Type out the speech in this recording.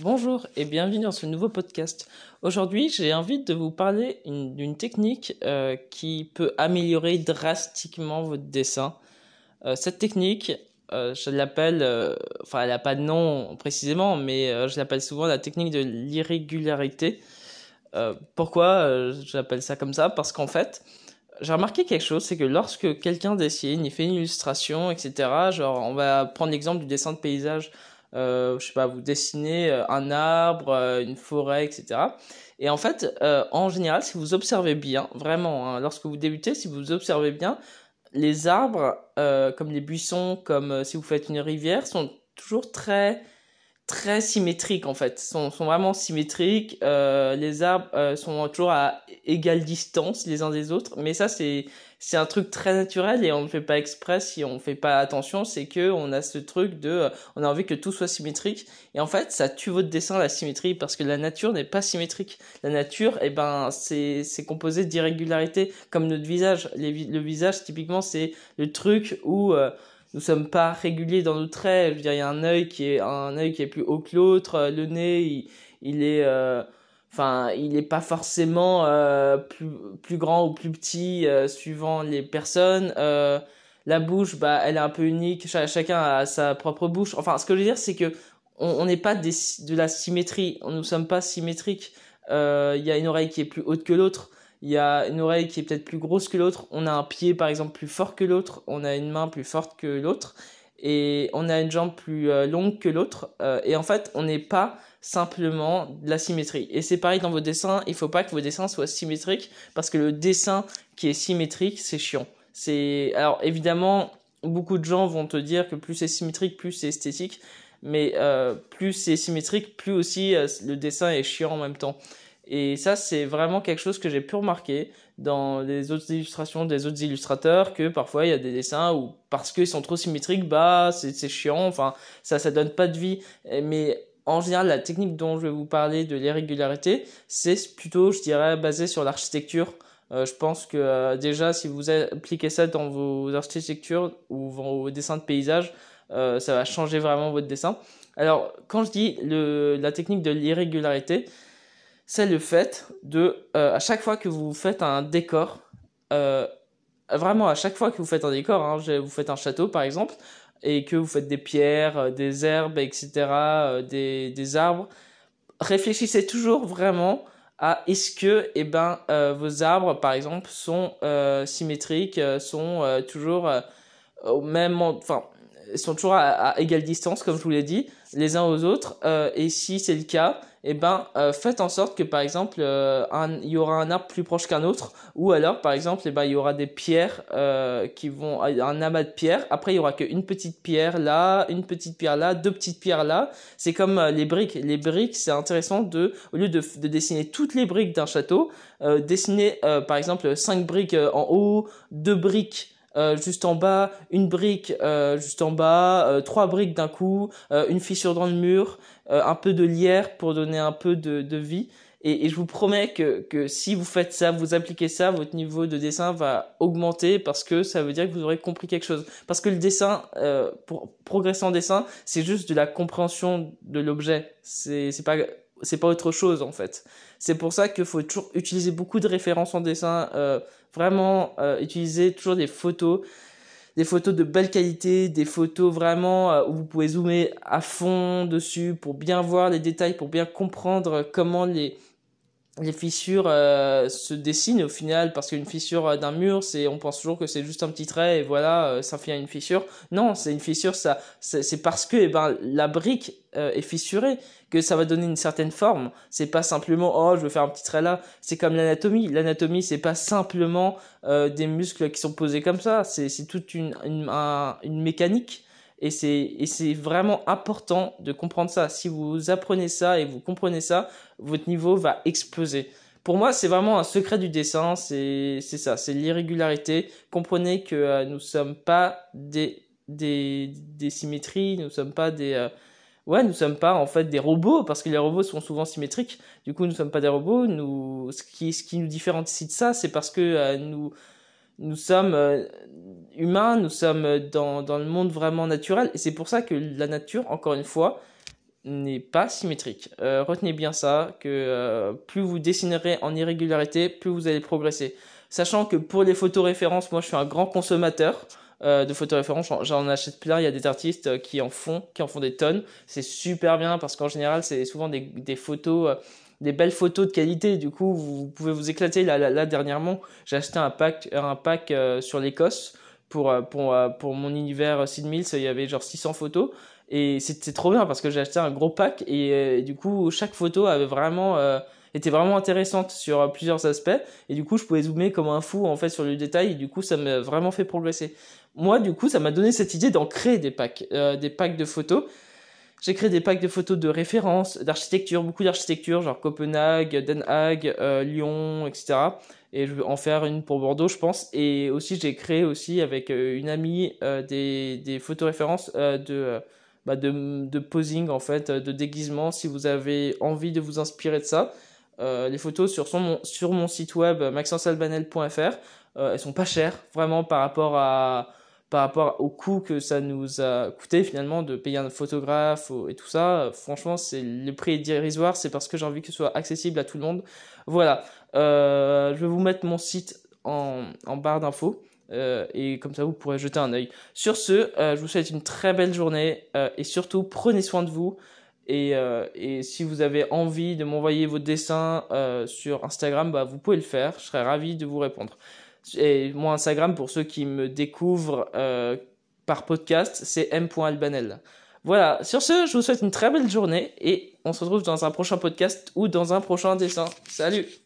Bonjour et bienvenue dans ce nouveau podcast. Aujourd'hui, j'ai envie de vous parler d'une technique euh, qui peut améliorer drastiquement votre dessin. Euh, cette technique, euh, je l'appelle, enfin elle n'a pas de nom précisément, mais je l'appelle souvent la technique de l'irrégularité. pourquoi j'appelle ça comme ça? Parce qu'en fait, j'ai remarqué quelque chose, c'est que lorsque quelqu'un dessine, il fait une illustration, etc., genre on va prendre l'exemple du dessin de paysage je sais pas, vous dessinez euh, un arbre, euh, une forêt, etc. Et en fait, euh, en général, si vous observez bien, vraiment, hein, lorsque vous débutez, si vous observez bien, les arbres, comme les buissons, comme si vous faites une rivière, sont toujours très très symétriques en fait, sont, sont vraiment symétriques. Euh, les arbres euh, sont toujours à égale distance les uns des autres, mais ça c'est c'est un truc très naturel et on ne fait pas exprès si on fait pas attention. C'est que on a ce truc de euh, on a envie que tout soit symétrique et en fait ça tue votre dessin la symétrie parce que la nature n'est pas symétrique. La nature, eh ben c'est c'est composé d'irrégularités comme notre visage. Les, le visage typiquement c'est le truc où nous sommes pas réguliers dans nos traits. Je veux dire, il y a un œil qui est un œil qui est plus haut que l'autre. Le nez, il, il est, euh, enfin, il n'est pas forcément euh, plus plus grand ou plus petit euh, suivant les personnes. la bouche, bah, elle est un peu unique. chacun a sa propre bouche. Enfin, ce que je veux dire, c'est que on n'est pas des, de la symétrie. Nous sommes pas symétriques. Il y a une oreille qui est plus haute que l'autre il y a une oreille qui est peut-être plus grosse que l'autre, on a un pied par exemple plus fort que l'autre, on a une main plus forte que l'autre, et on a une jambe plus euh, longue que l'autre, euh, et en fait on n'est pas simplement de la symétrie. Et c'est pareil dans vos dessins, il faut pas que vos dessins soient symétriques, parce que le dessin qui est symétrique, c'est chiant. C'est alors évidemment beaucoup de gens vont te dire que plus c'est symétrique, plus c'est esthétique, mais euh, plus c'est symétrique, plus aussi le dessin est chiant en même temps. Et ça, c'est vraiment quelque chose que j'ai pu remarquer dans les autres illustrations des autres illustrateurs, que parfois il y a des dessins où, parce qu'ils sont trop symétriques, bah, c'est chiant, enfin, ça, ça donne pas de vie. Mais en général, la technique dont je vais vous parler de l'irrégularité, c'est plutôt, je dirais, basé sur l'architecture. Euh, je pense que euh, déjà, si vous appliquez ça dans vos architectures ou vos dessins de paysage, euh, ça va changer vraiment votre dessin. Alors, quand je dis le, la technique de l'irrégularité, c'est le fait de, euh, à chaque fois que vous faites un décor, euh, vraiment à chaque fois que vous faites un décor, hein, vous faites un château par exemple, et que vous faites des pierres, euh, des herbes, etc., des, des arbres, réfléchissez toujours vraiment à est-ce que eh ben, vos arbres, par exemple, sont symétriques, sont toujours au même, enfin, sont toujours à, égale distance, comme je vous l'ai dit, les uns aux autres. et si c'est le cas, eh ben, euh, faites en sorte que, par exemple, euh, il y aura un arbre plus proche qu'un autre, ou alors, par exemple, eh ben, il y aura des pierres euh, qui vont, un amas de pierres. Après, il y aura qu'une petite pierre là, une petite pierre là, deux petites pierres là. C'est comme les briques. Les briques, c'est intéressant de, au lieu de, de dessiner toutes les briques d'un château, dessiner, par exemple, cinq briques en haut, deux briques euh, juste en bas, une brique euh, juste en bas, euh, trois briques d'un coup, une fissure dans le mur, un peu de lierre pour donner un peu de, de vie. Et, et, je vous promets que, que si vous faites ça, vous appliquez ça, votre niveau de dessin va augmenter parce que ça veut dire que vous aurez compris quelque chose. Parce que le dessin, pour progresser en dessin, c'est juste de la compréhension de l'objet. C'est pas c'est pas autre chose en fait. C'est pour ça qu'il faut toujours utiliser beaucoup de références en dessin, euh, vraiment euh, utiliser toujours des photos, des photos de belle qualité, des photos vraiment euh, où vous pouvez zoomer à fond dessus pour bien voir les détails, pour bien comprendre comment les les fissures euh, se dessinent au final parce qu'une fissure euh, d'un mur c'est on pense toujours que c'est juste un petit trait et voilà euh, ça fait une fissure. Non c'est une fissure ça c'est parce que eh ben la brique est fissurée que ça va donner une certaine forme. C'est pas simplement oh je veux faire un petit trait là. C'est comme l'anatomie. L'anatomie c'est pas simplement des muscles qui sont posés comme ça. C'est c'est toute une une, une mécanique et c'est, vraiment important de comprendre ça. Si vous apprenez ça et vous comprenez ça, votre niveau va exploser. Pour moi, c'est vraiment un secret du dessin, c'est, ça, c'est l'irrégularité. Comprenez que euh, nous sommes pas des, des, des symétries, nous sommes pas des, euh, ouais, nous sommes pas en fait des robots parce que les robots sont souvent symétriques. Du coup, nous sommes pas des robots. Nous, ce qui, ce qui nous différencie de ça, c'est parce que euh, nous, nous sommes euh, humains, nous sommes dans, le monde vraiment naturel. Et c'est pour ça que la nature, encore une fois, n'est pas symétrique. retenez bien ça, que plus vous dessinerez en irrégularité, plus vous allez progresser. Sachant que pour les photos références, moi je suis un grand consommateur. Euh, de photos références. J'en achète plein. Il y a des artistes euh, qui en font, qui en font des tonnes. C'est super bien parce qu'en général, c'est souvent des, photos, euh, des belles photos de qualité. Du coup, vous, pouvez vous éclater. Là, là, dernièrement, j'ai acheté un pack, un pack sur l'Écosse pour, pour, pour mon univers Sid Mills. Il y avait genre 600 photos. Et c'était trop bien parce que j'ai acheté un gros pack et, du coup, chaque photo avait vraiment était vraiment intéressante sur plusieurs aspects et du coup je pouvais zoomer comme un fou en fait sur le détail et du coup ça m'a vraiment fait progresser moi, du coup, ça m'a donné cette idée d'en créer des packs, euh, des packs de photos. J'ai créé des packs de photos de référence, d'architecture, beaucoup d'architecture, genre Copenhague, Den Haag, euh, Lyon, etc. Et je vais en faire une pour Bordeaux, je pense. Et aussi, j'ai créé aussi avec euh, une amie des, des photos références de, bah de, posing, en fait, de déguisement, si vous avez envie de vous inspirer de ça. les photos sur, sur mon site web maxencealbanel.fr. elles sont pas chères, vraiment, par rapport à par rapport au coût que ça nous a coûté finalement de payer un photographe et tout ça, franchement, c'est le prix est dérisoire, c'est parce que j'ai envie que ce soit accessible à tout le monde. Voilà, euh, je vais vous mettre mon site en, en barre d'infos. Euh, et comme ça vous pourrez jeter un œil. Sur ce, euh, je vous souhaite une très belle journée et surtout prenez soin de vous. Et, et si vous avez envie de m'envoyer vos dessins sur Instagram, bah, vous pouvez le faire. Je serai ravi de vous répondre. Et mon Instagram, pour ceux qui me découvrent euh, par podcast, c'est m.albanel. Voilà, sur ce, je vous souhaite une très belle journée et on se retrouve dans un prochain podcast ou dans un prochain dessin. Salut